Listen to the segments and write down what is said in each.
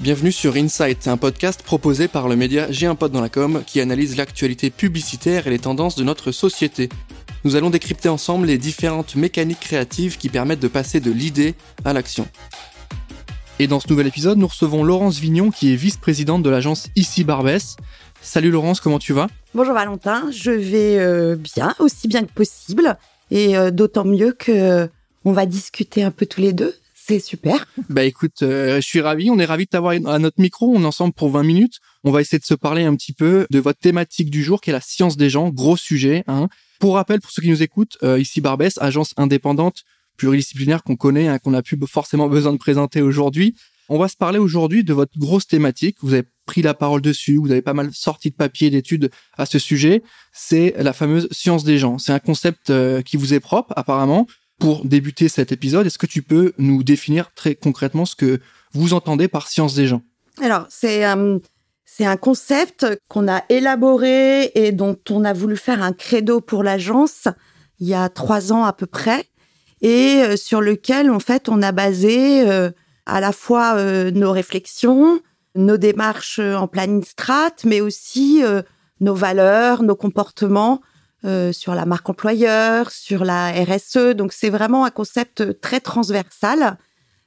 Bienvenue sur Insight, un podcast proposé par le média J'ai un dans la com qui analyse l'actualité publicitaire et les tendances de notre société. Nous allons décrypter ensemble les différentes mécaniques créatives qui permettent de passer de l'idée à l'action. Et dans ce nouvel épisode, nous recevons Laurence Vignon qui est vice-présidente de l'agence Ici Barbès. Salut Laurence, comment tu vas? Bonjour Valentin, je vais euh, bien, aussi bien que possible, et euh, d'autant mieux que euh, on va discuter un peu tous les deux c'est super. Bah écoute, euh, je suis ravi. On est ravi de t'avoir à notre micro. On est ensemble pour 20 minutes. On va essayer de se parler un petit peu de votre thématique du jour, qui est la science des gens. Gros sujet. Hein. Pour rappel, pour ceux qui nous écoutent, euh, ici Barbès, agence indépendante pluridisciplinaire qu'on connaît, hein, qu'on n'a plus forcément besoin de présenter aujourd'hui. On va se parler aujourd'hui de votre grosse thématique. Vous avez pris la parole dessus, vous avez pas mal sorti de papier, d'études à ce sujet. C'est la fameuse science des gens. C'est un concept euh, qui vous est propre, apparemment pour débuter cet épisode, est-ce que tu peux nous définir très concrètement ce que vous entendez par science des gens? Alors, c'est euh, c'est un concept qu'on a élaboré et dont on a voulu faire un credo pour l'agence il y a trois ans à peu près, et euh, sur lequel en fait on a basé euh, à la fois nos réflexions, nos démarches en planning strat, mais aussi nos valeurs, nos comportements euh, sur la marque employeur, sur la RSE. Donc c'est vraiment un concept très transversal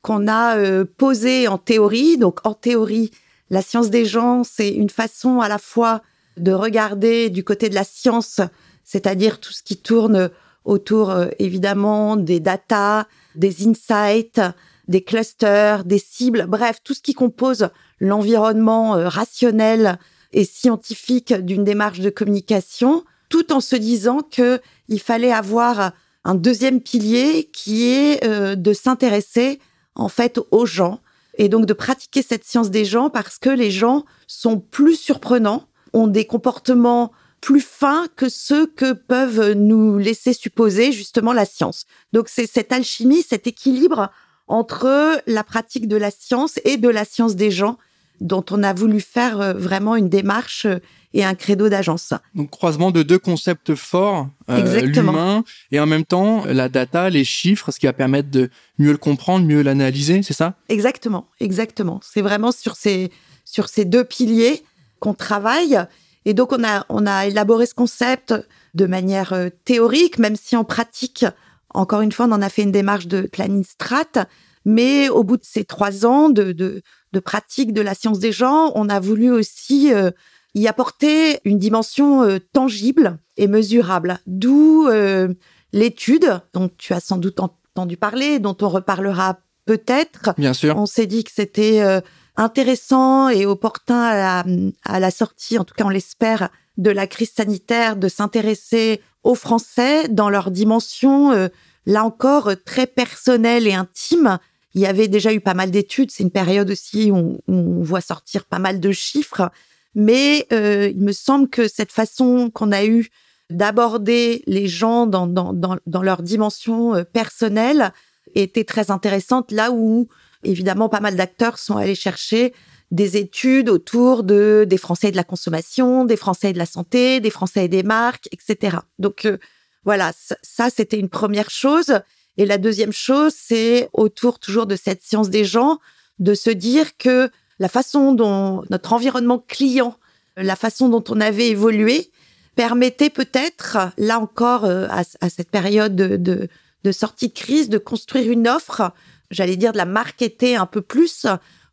qu'on a euh, posé en théorie. Donc en théorie, la science des gens, c'est une façon à la fois de regarder du côté de la science, c'est-à-dire tout ce qui tourne autour euh, évidemment des data, des insights, des clusters, des cibles, bref, tout ce qui compose l'environnement rationnel et scientifique d'une démarche de communication tout en se disant que il fallait avoir un deuxième pilier qui est euh, de s'intéresser en fait aux gens et donc de pratiquer cette science des gens parce que les gens sont plus surprenants, ont des comportements plus fins que ceux que peuvent nous laisser supposer justement la science. Donc c'est cette alchimie, cet équilibre entre la pratique de la science et de la science des gens dont on a voulu faire euh, vraiment une démarche euh, et un credo d'agence. Donc croisement de deux concepts forts, euh, l'humain et en même temps la data, les chiffres, ce qui va permettre de mieux le comprendre, mieux l'analyser, c'est ça? Exactement, exactement. C'est vraiment sur ces sur ces deux piliers qu'on travaille. Et donc on a on a élaboré ce concept de manière euh, théorique, même si en pratique, encore une fois, on en a fait une démarche de planning strat. Mais au bout de ces trois ans de, de, de pratique de la science des gens, on a voulu aussi euh, y apporter une dimension euh, tangible et mesurable. D'où euh, l'étude dont tu as sans doute entendu parler, dont on reparlera peut-être. Bien sûr. On s'est dit que c'était euh, intéressant et opportun à la, à la sortie, en tout cas on l'espère, de la crise sanitaire, de s'intéresser aux Français dans leur dimension, là encore, très personnelle et intime. Il y avait déjà eu pas mal d'études. C'est une période aussi où on voit sortir pas mal de chiffres mais euh, il me semble que cette façon qu'on a eue d'aborder les gens dans, leur dimension euh, personnelle était très intéressante, là où évidemment pas mal d'acteurs sont allés chercher des études autour de des Français de la consommation, des Français de la santé, des Français et des marques, etc. Donc euh, voilà, ça c'était une première chose. Et la deuxième chose, c'est autour toujours de cette science des gens, de se dire que la façon dont notre environnement client, la façon dont on avait évolué, permettait peut-être, là encore, euh, à, cette période de, sortie de crise, de construire une offre, j'allais dire de la marketer un peu plus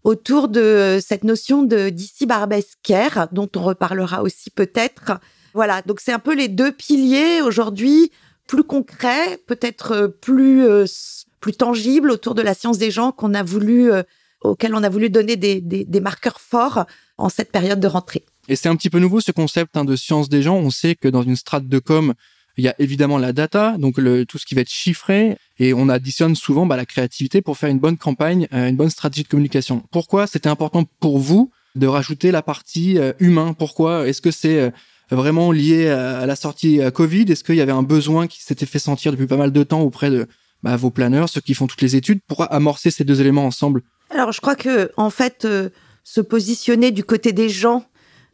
autour de cette notion de d'ici barbesquaire, dont on reparlera aussi peut-être. Voilà, donc c'est un peu les deux piliers aujourd'hui, plus concrets, peut-être plus euh, plus tangibles autour de la science des gens qu'on a voulu euh, auquel on a voulu donner des, des, marqueurs forts en cette période de rentrée. Et c'est un petit peu nouveau ce concept hein, de science des gens. On sait que dans une strate de com, il y a évidemment la data, donc tout ce qui va être chiffré, et on additionne souvent bah, la créativité pour faire une bonne campagne, euh, une bonne stratégie de communication. Pourquoi c'était important pour vous de rajouter la partie euh, humain? Pourquoi? Est-ce que c'est euh, vraiment lié à, la sortie Covid? Est-ce qu'il y avait un besoin qui s'était fait sentir depuis pas mal de temps auprès de bah, vos planeurs, ceux qui font toutes les études, pour amorcer ces deux éléments ensemble? Alors, je crois que, en fait, euh, se positionner du côté des gens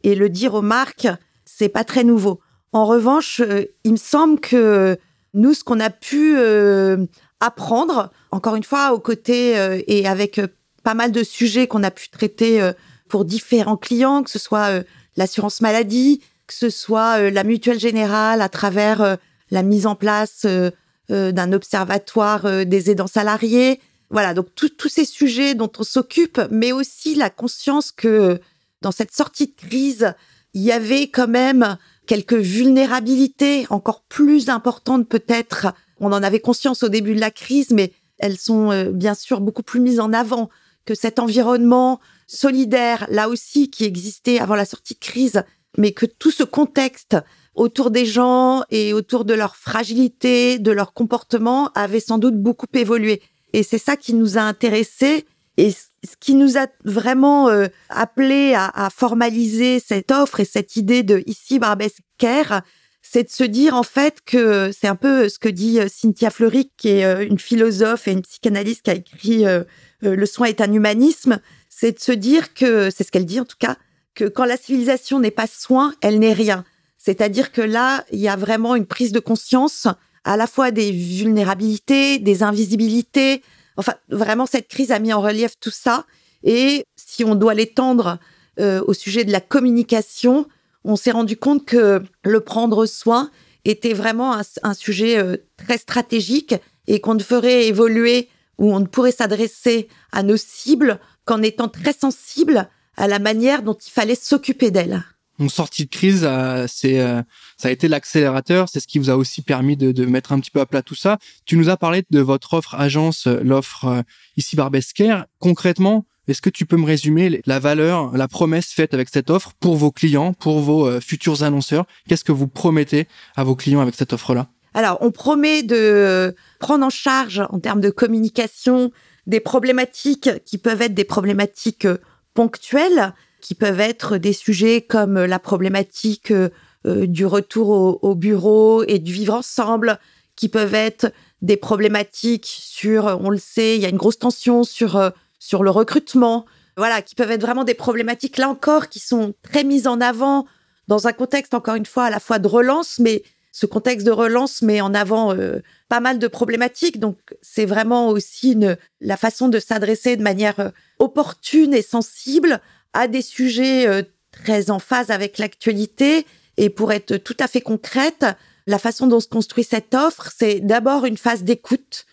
et le dire aux marques, c'est pas très nouveau. En revanche, euh, il me semble que nous, ce qu'on a pu euh, apprendre, encore une fois, aux côtés et avec pas mal de sujets qu'on a pu traiter pour différents clients, que ce soit l'assurance maladie, que ce soit la mutuelle générale à travers la mise en place d'un observatoire des aidants salariés. Voilà, donc tous ces sujets dont on s'occupe, mais aussi la conscience que dans cette sortie de crise, il y avait quand même quelques vulnérabilités encore plus importantes peut-être. On en avait conscience au début de la crise, mais elles sont euh, bien sûr beaucoup plus mises en avant que cet environnement solidaire, là aussi, qui existait avant la sortie de crise, mais que tout ce contexte autour des gens et autour de leur fragilité, de leur comportement avait sans doute beaucoup évolué. Et c'est ça qui nous a intéressés. Et ce qui nous a vraiment euh, appelé à, formaliser cette offre et cette idée de ici Barbès Care, c'est de se dire en fait que c'est un peu ce que dit euh, Cynthia Fleury, qui est euh, une philosophe et une psychanalyste qui a écrit Le soin est un humanisme, c'est de se dire que, c'est ce qu'elle dit en tout cas, que quand la civilisation n'est pas soin, elle n'est rien. C'est-à-dire que là, il y a vraiment une prise de conscience à la fois des vulnérabilités, des invisibilités, Enfin, vraiment, cette crise a mis en relief tout ça. Et si on doit l'étendre euh, au sujet de la communication, on s'est rendu compte que le prendre soin était vraiment un, sujet euh, très stratégique et qu'on ne ferait évoluer ou on ne pourrait s'adresser à nos cibles qu'en étant très sensible à la manière dont il fallait s'occuper d'elles. Donc sortie de crise, euh, c'est euh, ça a été l'accélérateur, c'est ce qui vous a aussi permis de, de, mettre un petit peu à plat tout ça. Tu nous as parlé de votre offre agence, euh, l'offre ici Barbesquer. Concrètement, est-ce que tu peux me résumer la valeur, la promesse faite avec cette offre pour vos clients, pour vos futurs annonceurs? Qu'est-ce que vous promettez à vos clients avec cette offre-là? Alors, on promet de prendre en charge en termes de communication des problématiques qui peuvent être des problématiques ponctuelles qui peuvent être des sujets comme la problématique euh, euh, du retour au, bureau et du vivre ensemble, qui peuvent être des problématiques sur, on le sait, il y a une grosse tension sur euh, sur le recrutement, voilà, qui peuvent être vraiment des problématiques là encore qui sont très mises en avant dans un contexte encore une fois à la fois de relance, mais ce contexte de relance met en avant pas mal de problématiques. Donc, c'est vraiment aussi une, la façon de s'adresser de manière opportune et sensible à des sujets euh, très en phase avec l'actualité. Et pour être tout à fait concrète, la façon dont se construit cette offre, c'est d'abord une phase d'écoute,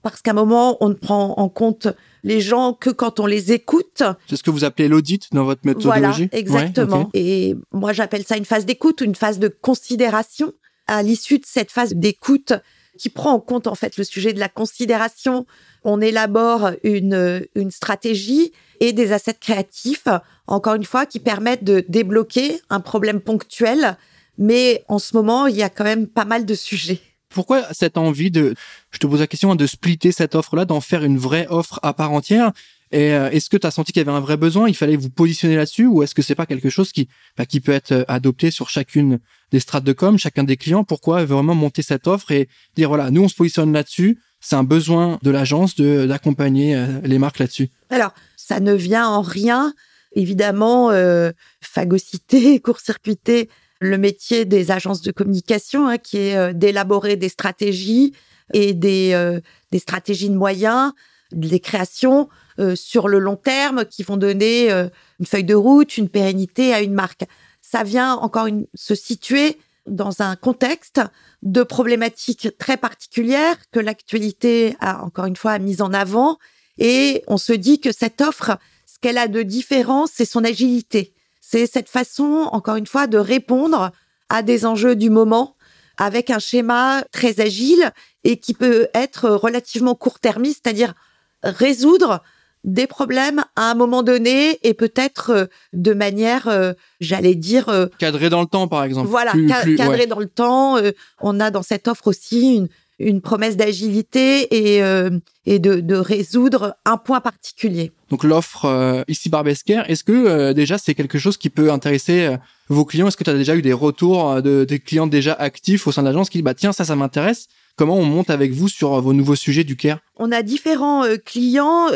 parce qu'à un moment, on ne prend en compte les gens que quand on les écoute. C'est ce que vous appelez l'audit dans votre méthodologie? Voilà, exactement. Et moi, j'appelle ça une phase d'écoute ou une phase de considération. À l'issue de cette phase d'écoute, qui prend en compte en fait le sujet de la considération, on élabore une, une stratégie et des assets créatifs, encore une fois, qui permettent de débloquer un problème ponctuel. Mais en ce moment, il y a quand même pas mal de sujets. Pourquoi cette envie de, je te pose la question, de splitter cette offre-là, d'en faire une vraie offre à part entière? Et euh, est-ce que tu as senti qu'il y avait un vrai besoin? Il fallait vous positionner là-dessus ou est-ce que c'est pas quelque chose qui bah, peut être euh, adopté sur chacune des strates de com, chacun des clients? Pourquoi vraiment monter cette offre et dire voilà, nous on se positionne là-dessus, c'est un besoin de l'agence de d'accompagner euh, les marques là-dessus? Alors, ça ne vient en rien, évidemment, euh, phagocyter, court-circuiter le métier des agences de communication, hein, qui est d'élaborer des stratégies et des stratégies de moyens, des créations sur le long terme qui vont donner une feuille de route, une pérennité à une marque. Ça vient encore une, se situer dans un contexte de problématiques très particulières que l'actualité a encore une fois mis en avant et on se dit que cette offre, ce qu'elle a de différent, c'est son agilité. C'est cette façon, encore une fois, de répondre à des enjeux du moment avec un schéma très agile et qui peut être relativement court-termiste, c'est-à-dire résoudre des problèmes à un moment donné et peut-être euh, de manière, euh, j'allais dire... Euh, cadré dans le temps, par exemple. Voilà, cadré dans le temps. on a dans cette offre aussi une, une promesse d'agilité et, euh, et de, de, résoudre un point particulier. Donc l'offre euh, ici Barbesquer, est-ce que euh, déjà c'est quelque chose qui peut intéresser vos clients? Est-ce que tu as déjà eu des retours de des clients déjà actifs au sein de l'agence qui disent bah tiens ça ça m'intéresse? Comment on monte avec vous sur vos nouveaux sujets du CARE On a différents clients,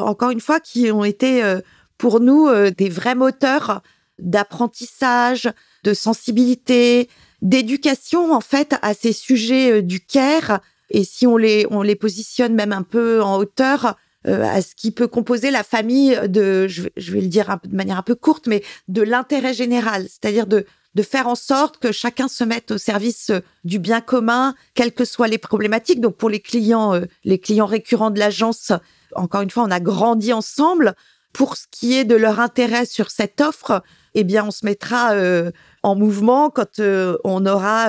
encore une fois, qui ont été pour nous des vrais moteurs d'apprentissage, de sensibilité, d'éducation en fait à ces sujets euh, du care. Et si on les on les positionne même un peu en hauteur, à ce qui peut composer la famille de, je vais, le dire de manière un peu courte, mais de l'intérêt général, c'est-à-dire de de faire en sorte que chacun se mette au service du bien commun, quelles que soient les problématiques. Donc pour les clients, les clients récurrents de l'agence, encore une fois, on a grandi ensemble. Pour ce qui est de leur intérêt sur cette offre, eh bien, on se mettra en mouvement quand on aura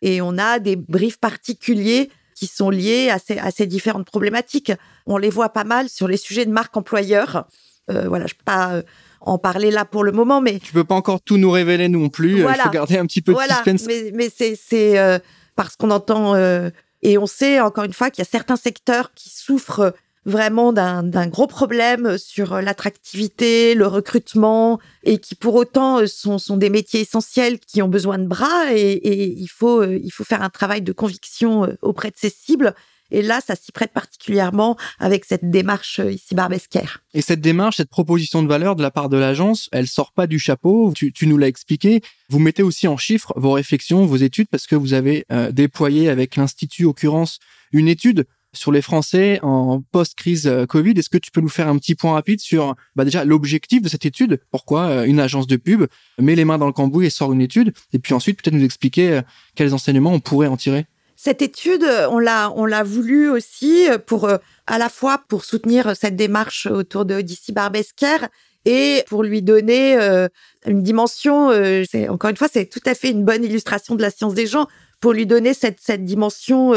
et on a des briefs particuliers qui sont liés à ces, à ces différentes problématiques. On les voit pas mal sur les sujets de marque employeur. Euh, voilà, je peux pas euh, en parler là pour le moment, mais tu peux pas encore tout nous révéler non plus. Il faut garder un petit peu de suspense. Mais, mais c'est c'est euh, parce qu'on entend euh, et on sait encore une fois qu'il y a certains secteurs qui souffrent vraiment d'un gros problème sur l'attractivité, le recrutement, et qui pour autant euh, sont, sont des métiers essentiels qui ont besoin de bras, et, et il, faut, euh, il faut faire un travail de conviction euh, auprès de ces cibles. Et là, ça s'y prête particulièrement avec cette démarche ici barbesquère. Et cette démarche, cette proposition de valeur de la part de l'agence, elle sort pas du chapeau. Tu, tu nous l'as expliqué. Vous mettez aussi en chiffres vos réflexions, vos études, parce que vous avez déployé avec l'institut, occurrence, une étude sur les Français en post-crise euh, Covid. Est-ce que tu peux nous faire un petit point rapide sur bah déjà l'objectif de cette étude? Pourquoi euh, une agence de pub met les mains dans le cambouis et sort une étude? Et puis ensuite, peut-être nous expliquer euh, quels enseignements on pourrait en tirer. Cette étude, on l'a, on l'a voulu aussi pour à la fois pour soutenir cette démarche autour de Barbesquer et pour lui donner une dimension. c'est encore une fois, c'est tout à fait une bonne illustration de la science des gens pour lui donner cette cette dimension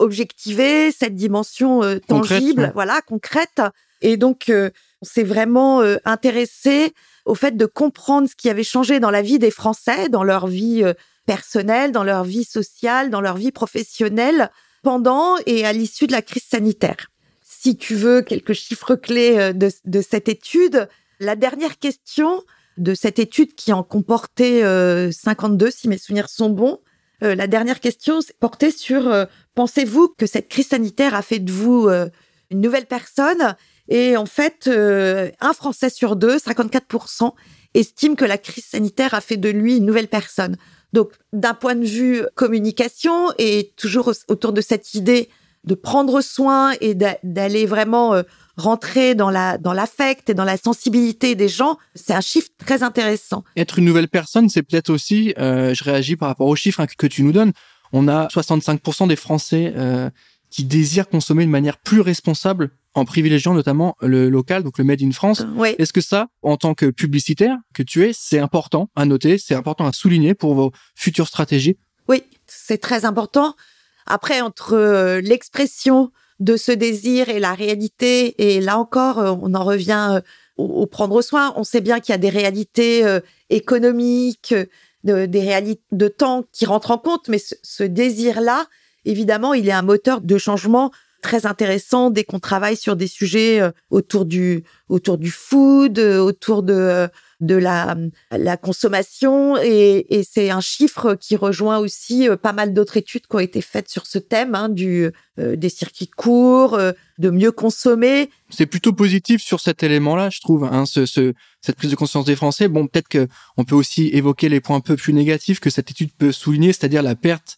objectiver cette dimension euh, tangible, voilà, concrète. Et donc, euh, on s'est vraiment euh, intéressé au fait de comprendre ce qui avait changé dans la vie des Français, dans leur vie personnelle, dans leur vie sociale, dans leur vie professionnelle, pendant et à l'issue de la crise sanitaire. Si tu veux quelques chiffres clés de, de cette étude, la dernière question de cette étude qui en comportait 52, si mes souvenirs sont bons, la dernière question portait sur Pensez-vous que cette crise sanitaire a fait de vous euh, une nouvelle personne? Et en fait, euh, un Français sur deux, 54%, estime que la crise sanitaire a fait de lui une nouvelle personne. Donc, d'un point de vue communication et toujours autour de cette idée de prendre soin et d'aller vraiment euh, rentrer dans la dans l'affect et dans la sensibilité des gens, c'est un chiffre très intéressant. Être une nouvelle personne, c'est peut-être aussi, je réagis par rapport aux chiffres hein, que tu nous donnes, on a 65% des Français euh, qui désirent consommer de manière plus responsable en privilégiant notamment le local, donc le Made in France. Oui. Est-ce que ça, en tant que publicitaire que tu es, c'est important à noter, c'est important à souligner pour vos futures stratégies? Oui, c'est très important. Après, entre euh, l'expression de ce désir et la réalité, et là encore, euh, on en revient au, prendre soin. On sait bien qu'il y a des réalités économiques, de, des réalités de temps qui rentrent en compte, mais ce, désir-là, évidemment, il est un moteur de changement très intéressant dès qu'on travaille sur des sujets euh, autour du autour du food, euh, autour de euh, de la, la consommation et, et c'est un chiffre qui rejoint aussi pas mal d'autres études qui ont été faites sur ce thème hein, du euh, des circuits courts, de mieux consommer. C'est plutôt positif sur cet élément-là, je trouve. Hein, ce, ce, cette prise de conscience des Français. Bon, peut-être que on peut aussi évoquer les points un peu plus négatifs que cette étude peut souligner, c'est-à-dire la perte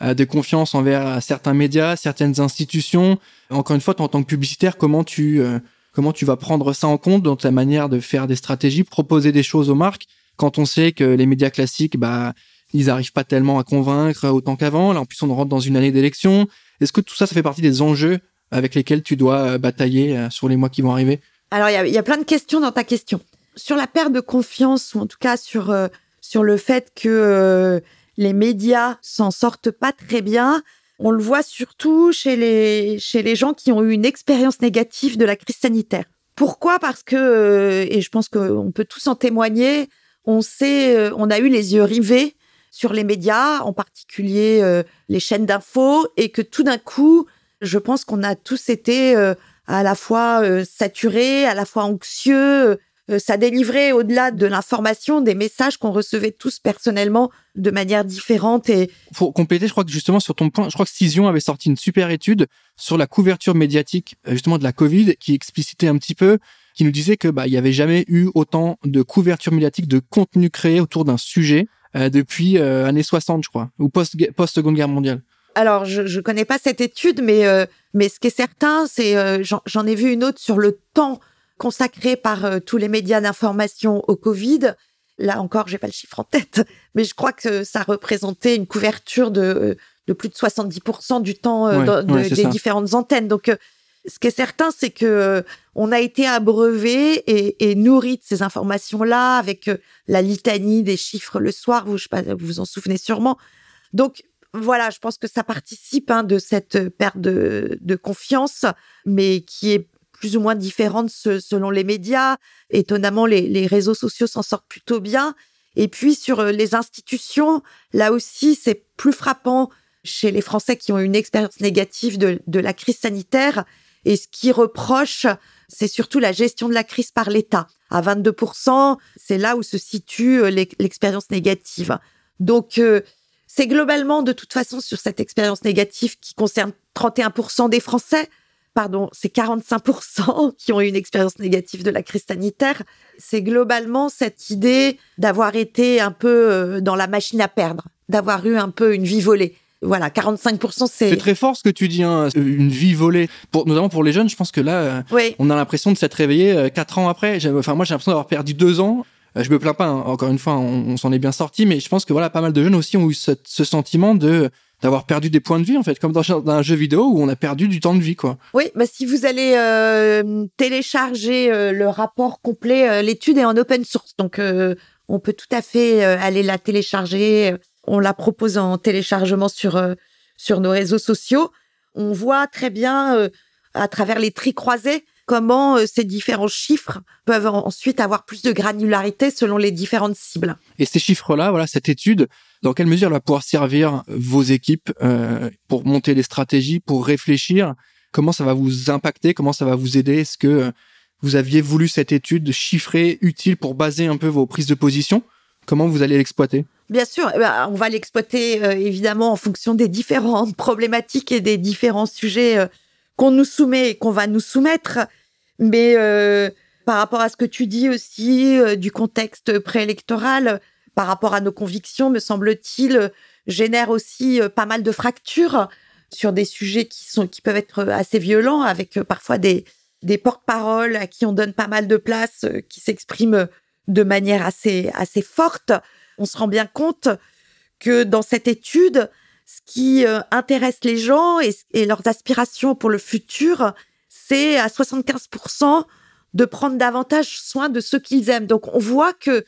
de confiance envers certains médias, certaines institutions. Encore une fois, en tant que publicitaire, comment tu Comment tu vas prendre ça en compte dans ta manière de faire des stratégies, proposer des choses aux marques quand on sait que les médias classiques, bah, ils n'arrivent pas tellement à convaincre autant qu'avant. Là, en plus, on rentre dans une année d'élection. Est-ce que tout ça, ça fait partie des enjeux avec lesquels tu dois euh, batailler euh, sur les mois qui vont arriver? Alors, il y a, plein de questions dans ta question. Sur la perte de confiance, ou en tout cas sur, euh, sur le fait que les médias s'en sortent pas très bien, on le voit surtout chez les, chez les gens qui ont eu une expérience négative de la crise sanitaire. Pourquoi? Parce que, euh, et je pense qu'on peut tous en témoigner, on sait, euh, on a eu les yeux rivés sur les médias, en particulier euh, les chaînes d'infos, et que tout d'un coup, je pense qu'on a tous été à la fois saturés, à la fois anxieux, ça délivrait au-delà de l'information des messages qu'on recevait tous personnellement de manière différente et pour compléter je crois que justement sur ton point je crois que Cision avait sorti une super étude sur la couverture médiatique euh, justement de la Covid qui explicitait un petit peu qui nous disait que bah il y avait jamais eu autant de couverture médiatique de contenu créé autour d'un sujet euh, depuis années 60 je crois ou post post Seconde Guerre mondiale. Alors je je connais pas cette étude, mais euh, mais ce qui est certain, c'est euh, j'en ai vu une autre sur le temps consacré par euh, tous les médias d'information au Covid. Là encore, j'ai pas le chiffre en tête, mais je crois que ça représentait une couverture de de plus de 70% du temps des différentes antennes. Donc ce qui est certain, c'est que on a été abreuvé et, et nourri de ces informations-là avec la litanie des chiffres le soir. Vous, je sais pas, vous vous en souvenez sûrement. Donc voilà, je pense que ça participe hein, de cette perte de, confiance, mais qui est plus ou moins différente selon les médias. Étonnamment, les, réseaux sociaux s'en sortent plutôt bien. Et puis sur euh, les institutions, là aussi, c'est plus frappant chez les Français qui ont une expérience négative de, de la crise sanitaire. Et ce qui reproche, c'est surtout la gestion de la crise par l'État. À 22%, c'est là où se situe euh, l'expérience négative. Donc, euh, c'est globalement, de toute façon, sur cette expérience négative qui concerne 31% des Français, pardon, c'est 45% qui ont eu une expérience négative de la crise sanitaire. C'est globalement cette idée d'avoir été un peu euh, dans la machine à perdre, d'avoir eu un peu une vie volée. Voilà, 45%, c'est... C'est très fort ce que tu dis, hein, une vie volée. Pour, notamment pour les jeunes, je pense que là, euh, on a l'impression de s'être réveillé euh, quatre ans après. Enfin, moi, j'ai l'impression d'avoir perdu deux ans euh, je me plains pas, hein. encore une fois, on, s'en est bien sorti, mais je pense que voilà, pas mal de jeunes aussi ont eu ce, sentiment de d'avoir perdu des points de vie en fait, comme dans, un jeu vidéo où on a perdu du temps de vie quoi. Oui, bah si vous allez euh, télécharger euh, le rapport complet, l'étude est en open source, donc on peut tout à fait aller la télécharger. On la propose en téléchargement sur sur nos réseaux sociaux. On voit très bien à travers les tri croisés comment euh, ces différents chiffres peuvent ensuite avoir plus de granularité selon les différentes cibles. Et ces chiffres-là, voilà, cette étude, dans quelle mesure va pouvoir servir vos équipes euh, pour monter des stratégies, pour réfléchir? Comment ça va vous impacter? Comment ça va vous aider? Est-ce que euh, vous aviez voulu cette étude chiffrée, utile pour baser un peu vos prises de position? Comment vous allez l'exploiter? Bien sûr, eh ben, on va l'exploiter évidemment en fonction des différentes problématiques et des différents sujets qu'on nous soumet et qu'on va nous soumettre. Mais euh, par rapport à ce que tu dis aussi euh, du contexte préélectoral, par rapport à nos convictions, me semble-t-il, génère aussi euh, pas mal de fractures sur des sujets qui sont qui peuvent être assez violents, avec parfois des des porte-paroles à qui on donne pas mal de place, qui s'expriment de manière assez assez forte. On se rend bien compte que dans cette étude, ce qui intéresse les gens et, et leurs aspirations pour le futur, c'est à 75% de prendre davantage soin de ceux qu'ils aiment. Donc on voit que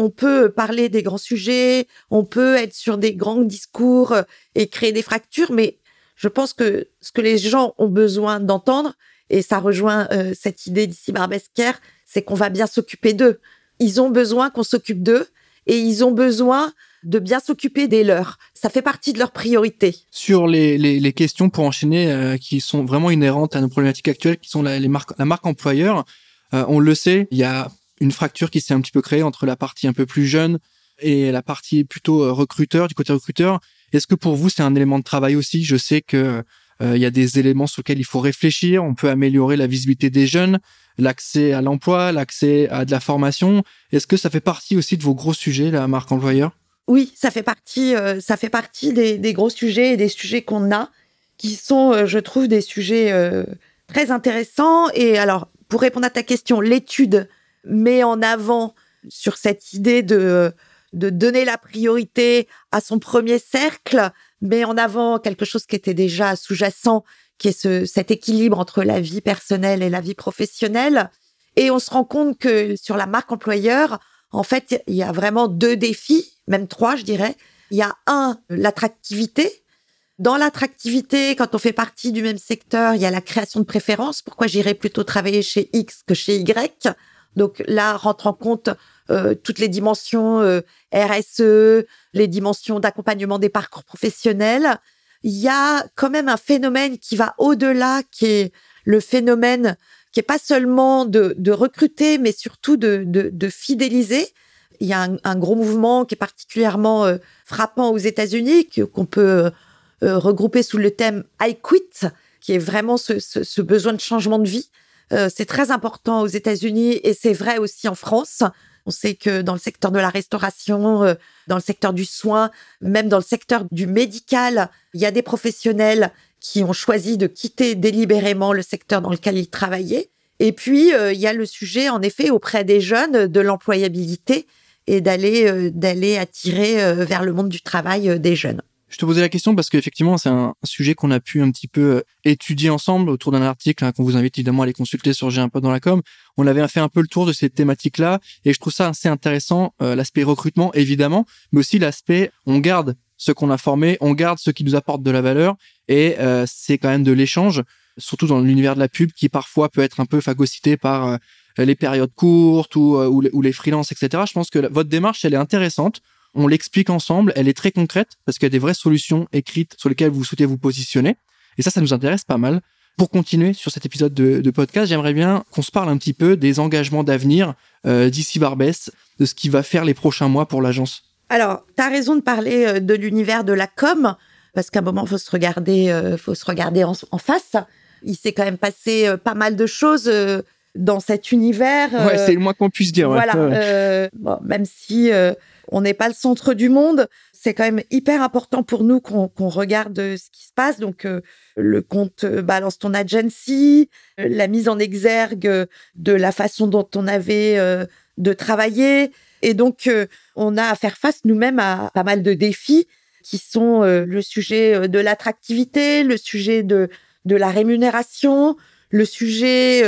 on peut parler des grands sujets, on peut être sur des grands discours euh, et créer des fractures, mais je pense que ce que les gens ont besoin d'entendre, et ça rejoint euh, cette idée d'ici Barbesquer, c'est qu'on va bien s'occuper d'eux. Ils ont besoin qu'on s'occupe d'eux et ils ont besoin de bien s'occuper des leurs. Ça fait partie de leurs priorités. Sur les, questions pour enchaîner euh, qui sont vraiment inhérentes à nos problématiques actuelles, qui sont la, les marques, la marque employeur, on le sait, il y a une fracture qui s'est un petit peu créée entre la partie un peu plus jeune et la partie plutôt euh, recruteur, du côté recruteur. Est-ce que pour vous, c'est un élément de travail aussi? Je sais que il y a des éléments sur lesquels il faut réfléchir. On peut améliorer la visibilité des jeunes, l'accès à l'emploi, l'accès à de la formation. Est-ce que ça fait partie aussi de vos gros sujets, la marque employeur? Oui, ça fait partie, euh, ça fait partie des, gros sujets et des sujets qu'on a, qui sont, euh, je trouve, des sujets euh, très intéressants. Et alors, pour répondre à ta question, l'étude met en avant sur cette idée de de donner la priorité à son premier cercle, met en avant quelque chose qui était déjà sous-jacent, qui est ce, cet équilibre entre la vie personnelle et la vie professionnelle. Et on se rend compte que sur la marque employeur, en fait, il y a vraiment deux défis, même trois, je dirais. Il y a un, l'attractivité. Dans l'attractivité, quand on fait partie du même secteur, il y a la création de préférences. Pourquoi j'irais plutôt travailler chez X que chez Y? Donc là, rentre en compte euh, toutes les dimensions euh, RSE, les dimensions d'accompagnement des parcours professionnels. Il y a quand même un phénomène qui va au-delà, qui est le phénomène qui est pas seulement de, de recruter, mais surtout de, de, de, fidéliser. Il y a un, un, gros mouvement qui est particulièrement euh, frappant aux États-Unis, qu'on peut euh, regrouper sous le thème I quit, qui est vraiment ce, ce, ce besoin de changement de vie. Euh, c'est très important aux États-Unis et c'est vrai aussi en France. On sait que dans le secteur de la restauration, euh, dans le secteur du soin, même dans le secteur du médical, il y a des professionnels qui ont choisi de quitter délibérément le secteur dans lequel ils travaillaient. Et puis, euh, il y a le sujet, en effet, auprès des jeunes, de l'employabilité et d'aller d'aller attirer vers le monde du travail des jeunes. Je te posais la question parce qu'effectivement, c'est un sujet qu'on a pu un petit peu euh, étudier ensemble autour d'un article hein, qu'on vous invite évidemment à aller consulter sur J'ai un peu dans la com. On avait fait un peu le tour de ces thématiques-là et je trouve ça assez intéressant, euh, l'aspect recrutement évidemment, mais aussi l'aspect on garde ce qu'on a formé, on garde ce qui nous apporte de la valeur et euh, c'est quand même de l'échange, surtout dans l'univers de la pub qui parfois peut être un peu phagocyté par les périodes courtes ou, les freelances, etc. Je pense que votre démarche, elle est intéressante on l'explique ensemble, elle est très concrète parce qu'il y a des vraies solutions écrites sur lesquelles vous souhaitez vous positionner. Et ça, ça nous intéresse pas mal. Pour continuer sur cet épisode de, podcast, j'aimerais bien qu'on se parle un petit peu des engagements d'avenir euh, d'ici Barbès, de ce qui va faire les prochains mois pour l'agence. Alors, tu as raison de parler euh, de l'univers de la com, parce qu'à un moment, faut se regarder, euh, faut se regarder en, face. Il s'est quand même passé pas mal de choses dans cet univers. Ouais, c'est le moins qu'on puisse dire. Voilà. Bon, même si on n'est pas le centre du monde. C'est quand même hyper important pour nous qu'on regarde ce qui se passe. Donc, euh, le compte euh, Balance ton agency, euh, la mise en exergue de la façon dont on avait de travailler. Et donc, on a à faire face nous-mêmes à pas mal de défis qui sont le sujet de l'attractivité, le sujet de, de la rémunération, le sujet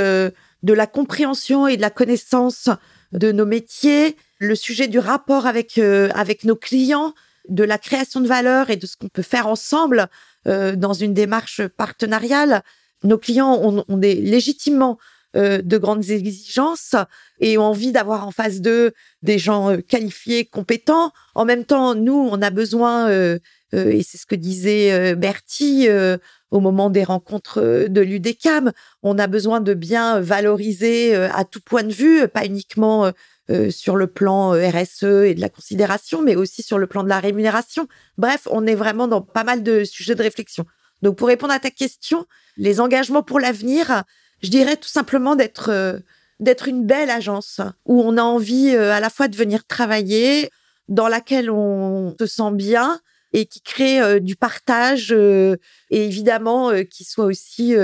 de la compréhension et de la connaissance de nos métiers, le sujet du rapport avec euh, avec nos clients, de la création de valeur et de ce qu'on peut faire ensemble euh, dans une démarche partenariale. Nos clients ont, ont des légitimement euh, de grandes exigences et ont envie d'avoir en face d'eux des gens qualifiés, compétents. En même temps, nous, on a besoin, et c'est ce que disait Bertie au moment des rencontres de l'UDECAM, on a besoin de bien valoriser à tout point de vue, pas uniquement euh, sur le plan euh, RSE et de la considération, mais aussi sur le plan de la rémunération. Bref, on est vraiment dans pas mal de sujets de réflexion. Donc, pour répondre à ta question, les engagements pour l'avenir, je dirais tout simplement d'être euh, d'être une belle agence où on a envie à la fois de venir travailler, dans laquelle on se sent bien et qui crée du partage et évidemment qui soit aussi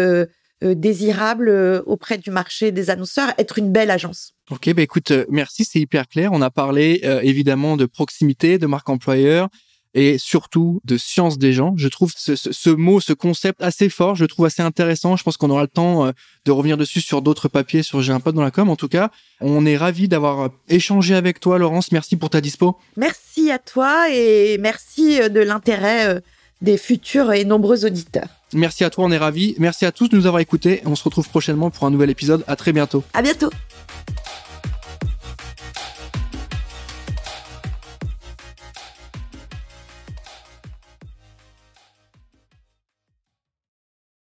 euh, désirable euh, auprès du marché des annonceurs, être une belle agence. Ok, bah écoute, euh, merci, c'est hyper clair. On a parlé évidemment de proximité, de marque employeur et surtout de science des gens. Je trouve ce, ce, mot, ce concept assez fort, je le trouve assez intéressant. Je pense qu'on aura le temps de revenir dessus sur d'autres papiers, sur J'ai un pote dans la com. En tout cas, on est ravis d'avoir échangé avec toi, Laurence. Merci pour ta dispo. Merci à toi et merci de l'intérêt des futurs et nombreux auditeurs. Merci à toi, on est ravis. Merci à tous de nous avoir écoutés. On se retrouve prochainement pour un nouvel épisode. À très bientôt. À bientôt.